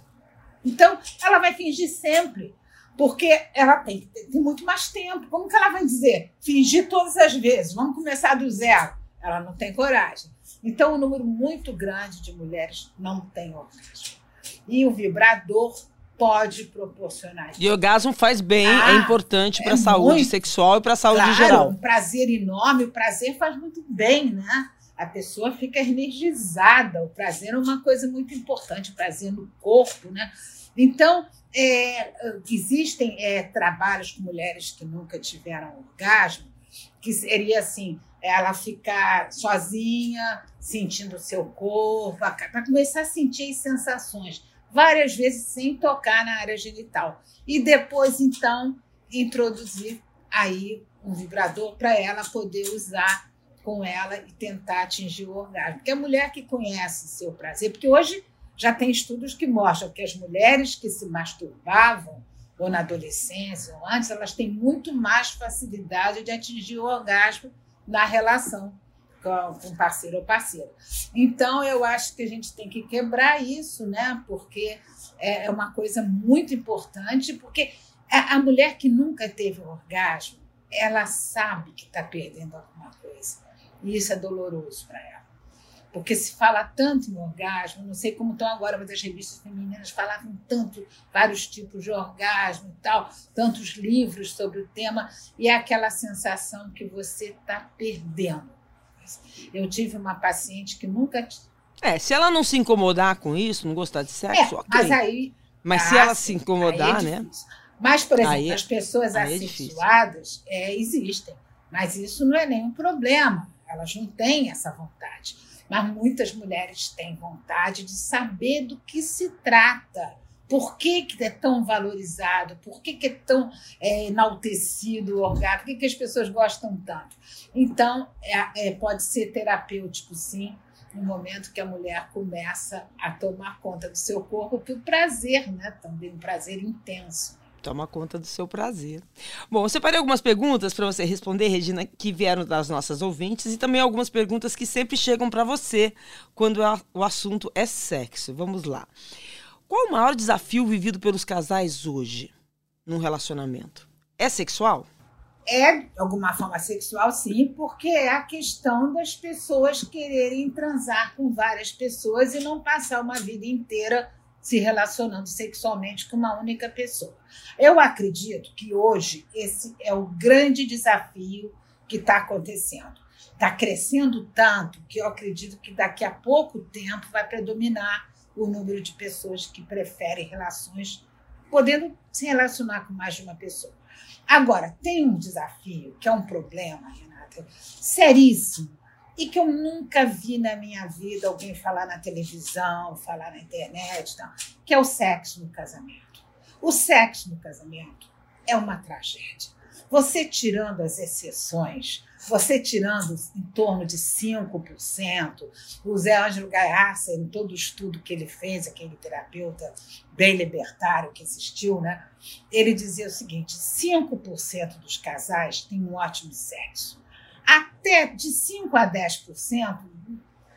Então ela vai fingir sempre, porque ela tem, tem muito mais tempo. Como que ela vai dizer? Fingir todas as vezes, vamos começar do zero. Ela não tem coragem. Então, um número muito grande de mulheres não tem orgasmo. E o vibrador pode proporcionar. E o orgasmo faz bem, é ah, é importante para a é saúde muito, sexual e para a saúde claro, geral. um prazer enorme, o prazer faz muito bem, né? A pessoa fica energizada, o prazer é uma coisa muito importante, o prazer no corpo, né? Então, é, existem é, trabalhos com mulheres que nunca tiveram orgasmo, que seria assim, ela ficar sozinha, sentindo o seu corpo, para começar a sentir as sensações várias vezes sem tocar na área genital. E depois, então, introduzir aí um vibrador para ela poder usar com ela e tentar atingir o orgasmo. Porque a mulher que conhece seu prazer, porque hoje já tem estudos que mostram que as mulheres que se masturbavam ou na adolescência ou antes, elas têm muito mais facilidade de atingir o orgasmo na relação com parceiro ou parceira. Então, eu acho que a gente tem que quebrar isso, né? Porque é, é uma coisa muito importante, porque a, mulher que nunca teve um orgasmo, ela sabe que está perdendo alguma coisa. E isso é doloroso para ela. Porque se fala tanto em orgasmo, não sei como estão agora, mas as revistas femininas falavam tanto, vários tipos de orgasmo e tal, tantos livros sobre o tema, e é aquela sensação que você está perdendo. Eu tive uma paciente que nunca. É, se ela não se incomodar com isso, não gostar de sexo, é, ok. Mas aí. Mas se ela se incomodar, é né? Mas, por exemplo, é- as pessoas é assexuadas é, existem. Mas isso não é nenhum problema. Elas não têm essa vontade. Mas muitas mulheres têm vontade de saber do que se trata por que, que é tão valorizado? Por que, que é tão é, enaltecido o orgasmo? Por que, que as pessoas gostam tanto? Então, é, é, pode ser terapêutico, sim, no momento que a mulher começa a tomar conta do seu corpo por prazer, né? Também um prazer intenso. Toma conta do seu prazer. Bom, eu separei algumas perguntas para você responder, Regina, que vieram das nossas ouvintes e também algumas perguntas que sempre chegam para você quando a, o assunto é sexo. Vamos lá. Qual o maior desafio vivido pelos casais hoje num relacionamento? É sexual? É, de alguma forma, sexual, sim, porque é a questão das pessoas quererem transar com várias pessoas e não passar uma vida inteira se relacionando sexualmente com uma única pessoa. Eu acredito que hoje esse é o grande desafio que está acontecendo. Está crescendo tanto que eu acredito que daqui a pouco tempo vai predominar o número de pessoas que preferem relações, podendo se relacionar com mais de uma pessoa. Agora, tem um desafio, que é um problema, Renata, seríssimo, e que eu nunca vi na minha vida alguém falar na televisão, falar na internet, não, que é o sexo no casamento. O sexo no casamento é uma tragédia. Você tirando as exceções, você tirando em torno de 5%, o Zé Ângelo Gaiarsa, em todo o estudo que ele fez, aquele terapeuta bem libertário que existiu, né? ele dizia o seguinte: 5% dos casais têm um ótimo sexo. Até de 5% a 10%,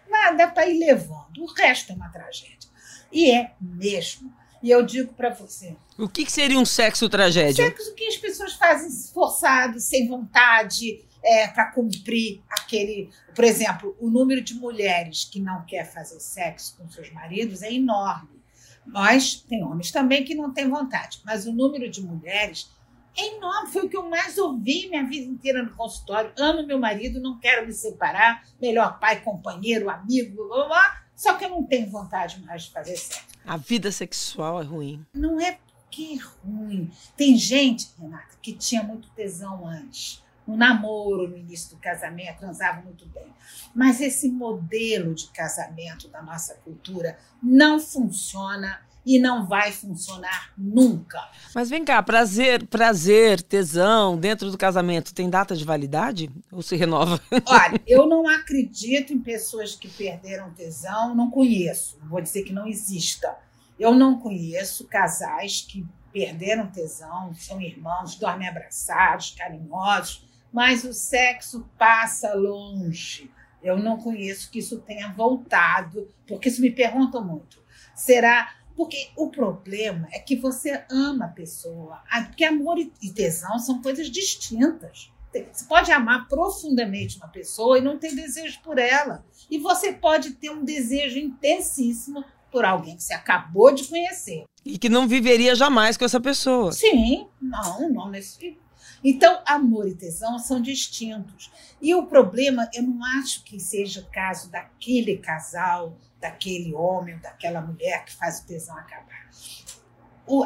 nada para ir levando. O resto é uma tragédia. E é mesmo. E eu digo para você. O que, que, seria um sexo tragédia? Sexo que as pessoas fazem forçado, sem vontade, é, para cumprir aquele. Por exemplo, o número de mulheres que não quer fazer sexo com seus maridos é enorme. Mas tem homens também que não têm vontade, mas o número de mulheres é enorme. Foi o que eu mais ouvi minha vida inteira no consultório. Amo meu marido, não quero me separar, melhor pai, companheiro, amigo, blá, blá, só que eu não tenho vontade mais de fazer sexo. A vida sexual é ruim. Não é porque é ruim. Tem gente, Renata, que tinha muito tesão antes no namoro, no início do casamento, transavam muito bem. Mas esse modelo de casamento da nossa cultura não funciona e não vai funcionar nunca. Mas vem cá, prazer, prazer, tesão dentro do casamento tem data de validade ou se renova? Olha, eu não acredito em pessoas que perderam tesão, não conheço. Não vou dizer que não exista. Eu não conheço casais que perderam tesão, são irmãos, dormem abraçados, carinhosos, mas o sexo passa longe. Eu não conheço que isso tenha voltado, porque isso me perguntam muito. Será? Porque o problema é que você ama a pessoa. Ah, porque amor e tesão são coisas distintas. Você pode amar profundamente uma pessoa e não ter desejo por ela. E você pode ter um desejo intensíssimo por alguém que você acabou de conhecer. E que não viveria jamais com essa pessoa. Sim, não, não nesse então, amor e tesão são distintos. E o problema, eu não acho que seja o caso daquele casal, daquele homem, daquela mulher que faz o tesão acabar.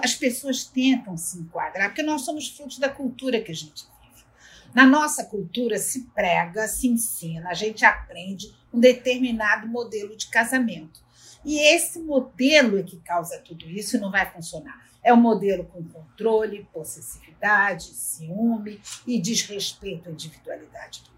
as pessoas tentam se enquadrar, porque nós somos frutos da cultura que a gente vive. Na nossa cultura se prega, se ensina, a gente aprende um determinado modelo de casamento. E esse modelo é que causa tudo isso e não vai funcionar. É um modelo com controle, possessividade, ciúme e desrespeito à individualidade do.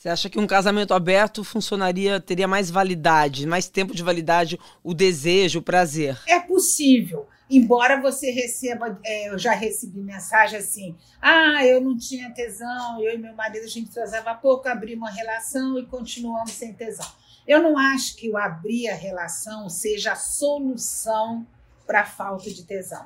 Você acha que um casamento aberto funcionaria, teria mais validade, mais tempo de validade, o desejo, o prazer? É possível. Embora você receba, é, eu já recebi mensagem assim: ah, eu não tinha tesão, eu e meu marido a gente transava pouco, abri uma relação e continuamos sem tesão. Eu não acho que o abrir a relação seja a solução para a falta de tesão.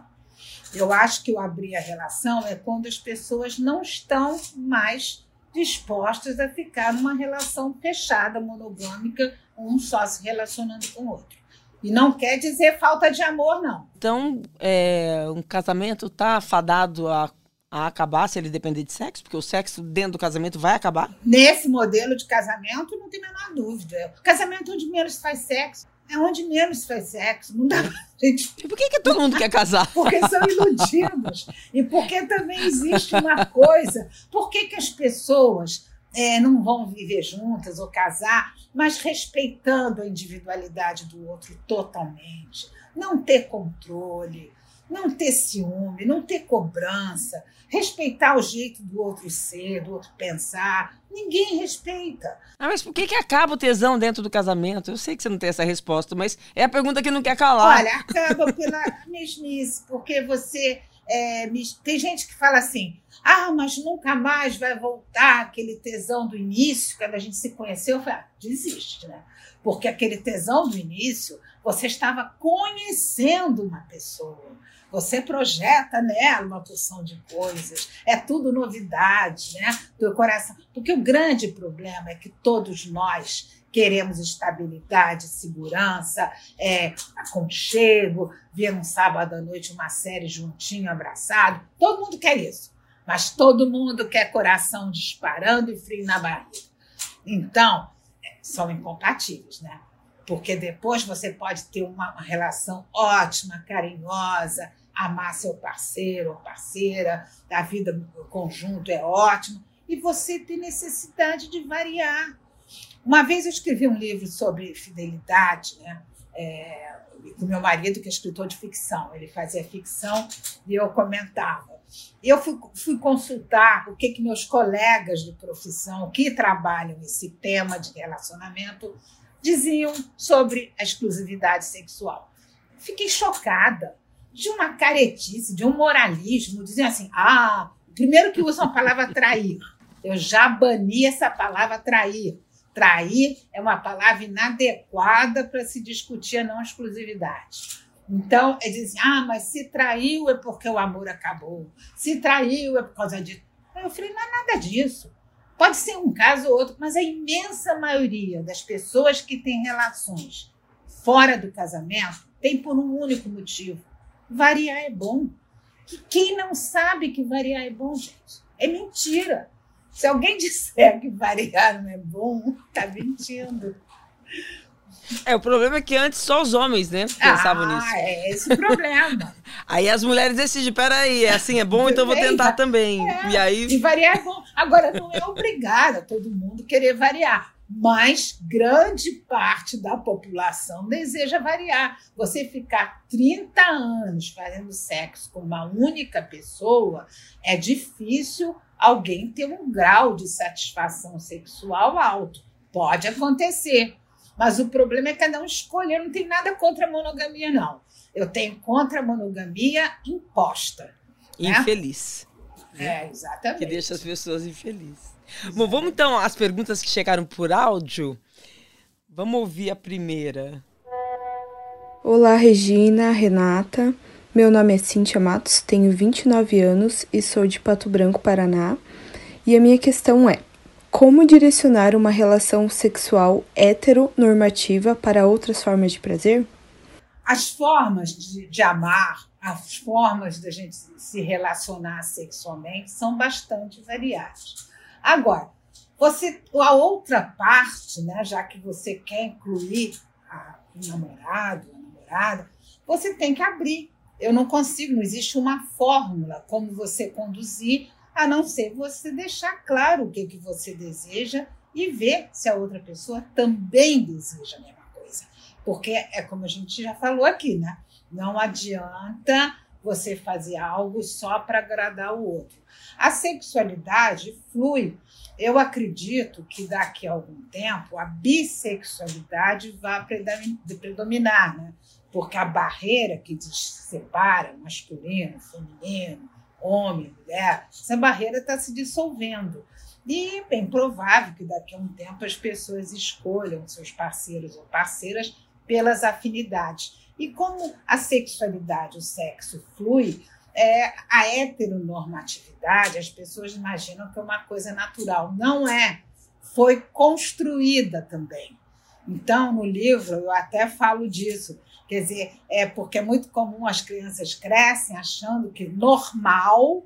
Eu acho que o abrir a relação é quando as pessoas não estão mais dispostas a ficar numa relação fechada, monogâmica, um só se relacionando com o outro. E não quer dizer falta de amor, não. Então, é, um casamento está fadado a, a acabar se ele depender de sexo? Porque o sexo dentro do casamento vai acabar? Nesse modelo de casamento, não tem a menor dúvida. O casamento onde menos faz sexo é onde menos faz sexo. Não dá pra gente. E por que, que todo mundo quer casar? Porque são iludidos. e porque também existe uma coisa. Por que, que as pessoas é, não vão viver juntas ou casar, mas respeitando a individualidade do outro totalmente? Não ter controle, não ter ciúme, não ter cobrança, respeitar o jeito do outro ser, do outro pensar. Ninguém respeita. Ah, mas por que, que acaba o tesão dentro do casamento? Eu sei que você não tem essa resposta, mas é a pergunta que não quer calar. Olha, acaba pela mesmice, porque você. É, tem gente que fala assim: ah, mas nunca mais vai voltar aquele tesão do início, quando a gente se conheceu. Eu falei: ah, desiste, né? Porque aquele tesão do início, você estava conhecendo uma pessoa. Você projeta nela uma porção de coisas, é tudo novidade, né? Do coração. Porque o grande problema é que todos nós queremos estabilidade, segurança, é, aconchego, ver um sábado à noite uma série juntinho, abraçado. Todo mundo quer isso. Mas todo mundo quer coração disparando e frio na barriga. Então, são incompatíveis, né? Porque depois você pode ter uma relação ótima, carinhosa, amar seu parceiro ou parceira, a vida conjunto é ótimo, e você tem necessidade de variar. Uma vez eu escrevi um livro sobre fidelidade, né? É, com meu marido, que é escritor de ficção. Ele fazia ficção e eu comentava. Eu fui, fui consultar o que, que meus colegas de profissão que trabalham esse tema de relacionamento diziam sobre a exclusividade sexual. Fiquei chocada de uma caretice, de um moralismo, diziam assim: ah, primeiro que usam a palavra trair. Eu já bani essa palavra trair. Trair é uma palavra inadequada para se discutir a não exclusividade. Então, é dizer, ah, mas se traiu é porque o amor acabou. Se traiu é por causa disso. Eu falei, não é nada disso. Pode ser um caso ou outro, mas a imensa maioria das pessoas que têm relações fora do casamento tem por um único motivo: variar é bom. Que quem não sabe que variar é bom, gente, é mentira. Se alguém disser que variar não é bom, está mentindo. É, o problema é que antes só os homens, né, pensavam ah, nisso. Ah, é esse o problema. aí as mulheres decidem, peraí, é assim, é bom, então vou tentar também. É, e aí... E variar é bom. Agora, não é obrigado a todo mundo querer variar, mas grande parte da população deseja variar. Você ficar 30 anos fazendo sexo com uma única pessoa é difícil alguém ter um grau de satisfação sexual alto. Pode acontecer mas o problema é cada um escolher. Não tenho nada contra a monogamia, não. Eu tenho contra a monogamia imposta. Né? Infeliz. Né? É, exatamente. Que deixa as pessoas infelizes. Bom, vamos então às perguntas que chegaram por áudio. Vamos ouvir a primeira. Olá, Regina, Renata. Meu nome é Cintia Matos, tenho 29 anos e sou de Pato Branco, Paraná. E a minha questão é: como direcionar uma relação sexual heteronormativa para outras formas de prazer? As formas de, de amar, as formas da gente se relacionar sexualmente são bastante variadas. Agora, você, a outra parte, né, já que você quer incluir a, o namorado, a namorada, você tem que abrir. Eu não consigo, não existe uma fórmula como você conduzir a não ser você deixar claro o que, que você deseja e ver se a outra pessoa também deseja a mesma coisa. Porque é como a gente já falou aqui, né? Não adianta você fazer algo só para agradar o outro. A sexualidade flui. Eu acredito que daqui a algum tempo a bissexualidade vai predominar, né? Porque a barreira que separa masculino, feminino, homem, mulher, essa barreira está se dissolvendo. E é bem provável que daqui a um tempo as pessoas escolham seus parceiros ou parceiras pelas afinidades. E como a sexualidade, o sexo flui, é, a heteronormatividade, as pessoas imaginam que é uma coisa natural. Não é. Foi construída também. Então, no livro, eu até falo disso. Quer dizer, é porque é muito comum as crianças crescem achando que normal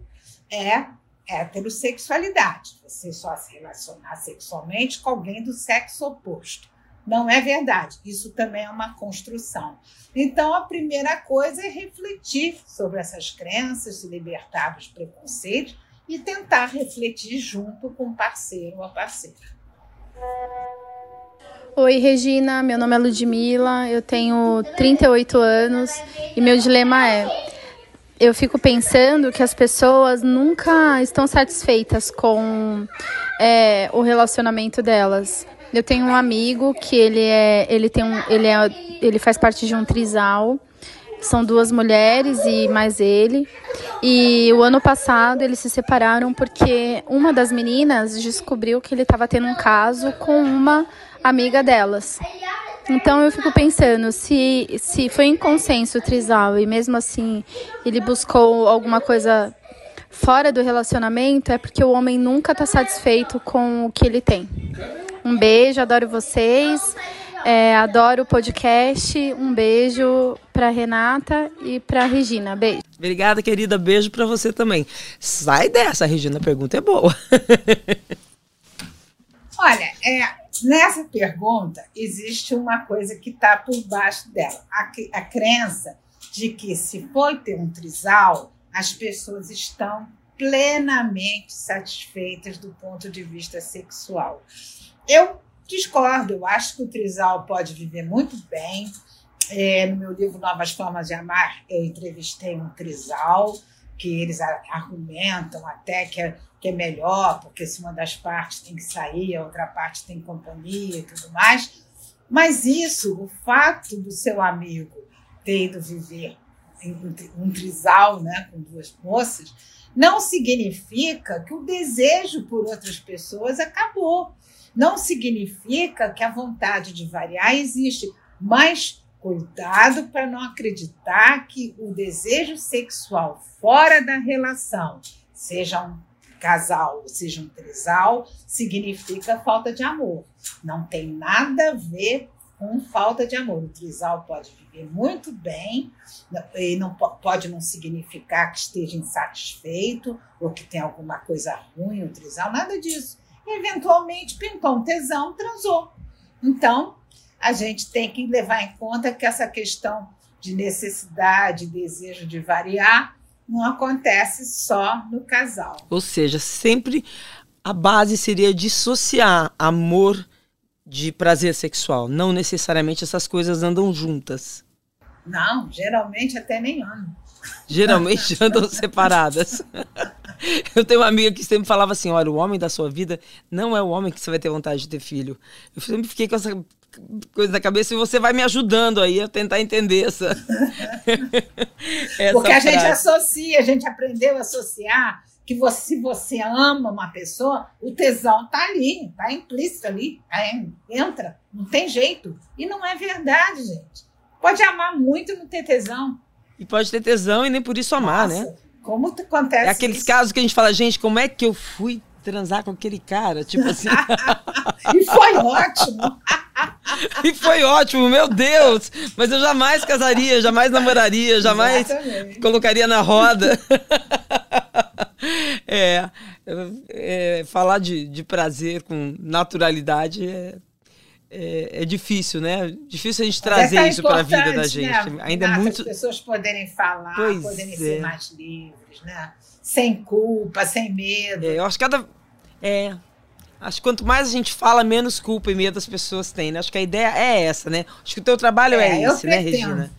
é heterossexualidade. Você só se relacionar sexualmente com alguém do sexo oposto. Não é verdade. Isso também é uma construção. Então, a primeira coisa é refletir sobre essas crenças, se libertar dos preconceitos e tentar refletir junto com o parceiro ou a parceira. Oi, Regina. Meu nome é Ludmila. Eu tenho 38 anos e meu dilema é: eu fico pensando que as pessoas nunca estão satisfeitas com é, o relacionamento delas. Eu tenho um amigo que ele é, ele tem um, ele é, ele faz parte de um trisal. São duas mulheres e mais ele. E o ano passado eles se separaram porque uma das meninas descobriu que ele estava tendo um caso com uma amiga delas. Então eu fico pensando, se, se foi em consenso o trisal e mesmo assim ele buscou alguma coisa fora do relacionamento, é porque o homem nunca está satisfeito com o que ele tem. Um beijo, adoro vocês, é, adoro o podcast. Um beijo para Renata e para Regina. Beijo. Obrigada, querida. Beijo para você também. Sai dessa, Regina. A pergunta é boa. Olha, é, nessa pergunta existe uma coisa que está por baixo dela, a, a crença de que se for ter um trisal, as pessoas estão plenamente satisfeitas do ponto de vista sexual. Eu discordo, eu acho que o trisal pode viver muito bem. É, no meu livro Novas Formas de Amar, eu entrevistei um trisal que eles argumentam até que é, que é melhor, porque se uma das partes tem que sair, a outra parte tem companhia e tudo mais. Mas isso, o fato do seu amigo ter ido viver um trisal né, com duas moças, não significa que o desejo por outras pessoas acabou. Não significa que a vontade de variar existe, mas cuidado para não acreditar que o desejo sexual fora da relação, seja um casal, seja um trisal, significa falta de amor. Não tem nada a ver com falta de amor. O trisal pode viver muito bem e não pode não significar que esteja insatisfeito ou que tem alguma coisa ruim o trisal, nada disso. Eventualmente pintou um tesão, transou. Então, a gente tem que levar em conta que essa questão de necessidade, desejo de variar, não acontece só no casal. Ou seja, sempre a base seria dissociar amor de prazer sexual. Não necessariamente essas coisas andam juntas. Não, geralmente até nem andam. Geralmente andam separadas. Eu tenho uma amiga que sempre falava assim: olha, o homem da sua vida não é o homem que você vai ter vontade de ter filho. Eu sempre fiquei com essa coisa na cabeça e você vai me ajudando aí a tentar entender essa. essa Porque a frase. gente associa, a gente aprendeu a associar que você, se você ama uma pessoa, o tesão tá ali, tá implícito ali, tá, entra, não tem jeito. E não é verdade, gente. Pode amar muito e não ter tesão. E pode ter tesão e nem por isso amar, Nossa, né? Como acontece É aqueles isso? casos que a gente fala, gente, como é que eu fui transar com aquele cara? Tipo assim. e foi ótimo. e foi ótimo, meu Deus! Mas eu jamais casaria, jamais namoraria, jamais Exatamente. colocaria na roda. é, é, falar de, de prazer com naturalidade é, é, é, difícil, né? Difícil a gente trazer é isso para a vida da né, gente. Né? Ainda é muito. As pessoas poderem falar, pois poderem é. ser mais livres, né? Sem culpa, sem medo. É, eu acho que cada. É. Acho que quanto mais a gente fala, menos culpa e medo as pessoas têm, né? Acho que a ideia é essa, né? Acho que o teu trabalho é, esse, né. Regina?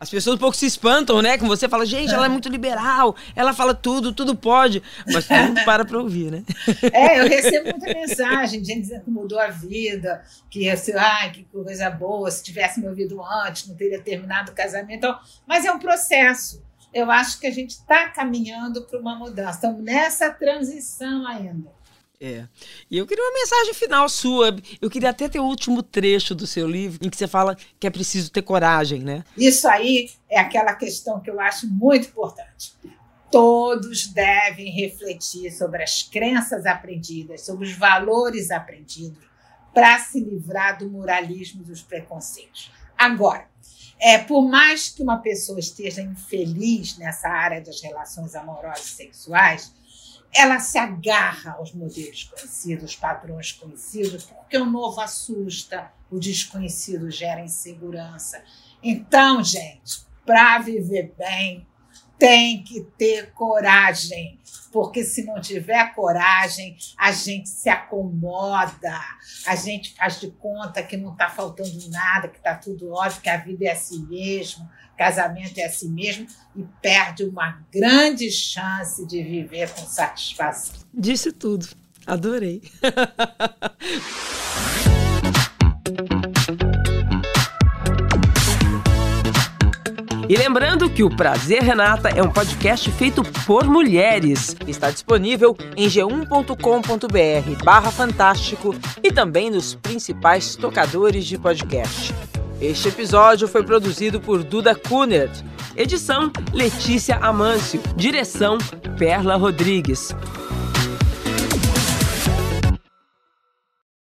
As pessoas um pouco se espantam, né? Com você fala, gente, ela é muito liberal, ela fala tudo, tudo pode. Mas todo mundo para pra ouvir, né? É, eu recebo muita mensagem gente dizendo que mudou a vida, que assim, ai, que coisa boa, se tivesse me ouvido antes, não teria terminado o casamento. Então, Mas é um processo. Eu acho que a gente está caminhando para uma mudança. Estamos nessa transição ainda. É. E eu queria uma mensagem final sua. Eu queria até ter o último trecho do seu livro, em que você fala que é preciso ter coragem, né? Isso aí é aquela questão que eu acho muito importante. Todos devem refletir sobre as crenças aprendidas, sobre os valores aprendidos, para se livrar do moralismo e dos preconceitos. Agora, é, por mais que uma pessoa esteja infeliz nessa área das relações amorosas e sexuais, ela se agarra aos modelos conhecidos, padrões conhecidos, porque o novo assusta, o desconhecido gera insegurança. Então, gente, para viver bem, tem que ter coragem, porque se não tiver coragem, a gente se acomoda, a gente faz de conta que não está faltando nada, que está tudo ótimo, que a vida é assim mesmo, casamento é assim mesmo, e perde uma grande chance de viver com satisfação. Disse tudo. Adorei. E lembrando que o Prazer Renata é um podcast feito por mulheres. Está disponível em g1.com.br barra fantástico e também nos principais tocadores de podcast. Este episódio foi produzido por Duda Kunert. Edição Letícia Amâncio. Direção Perla Rodrigues.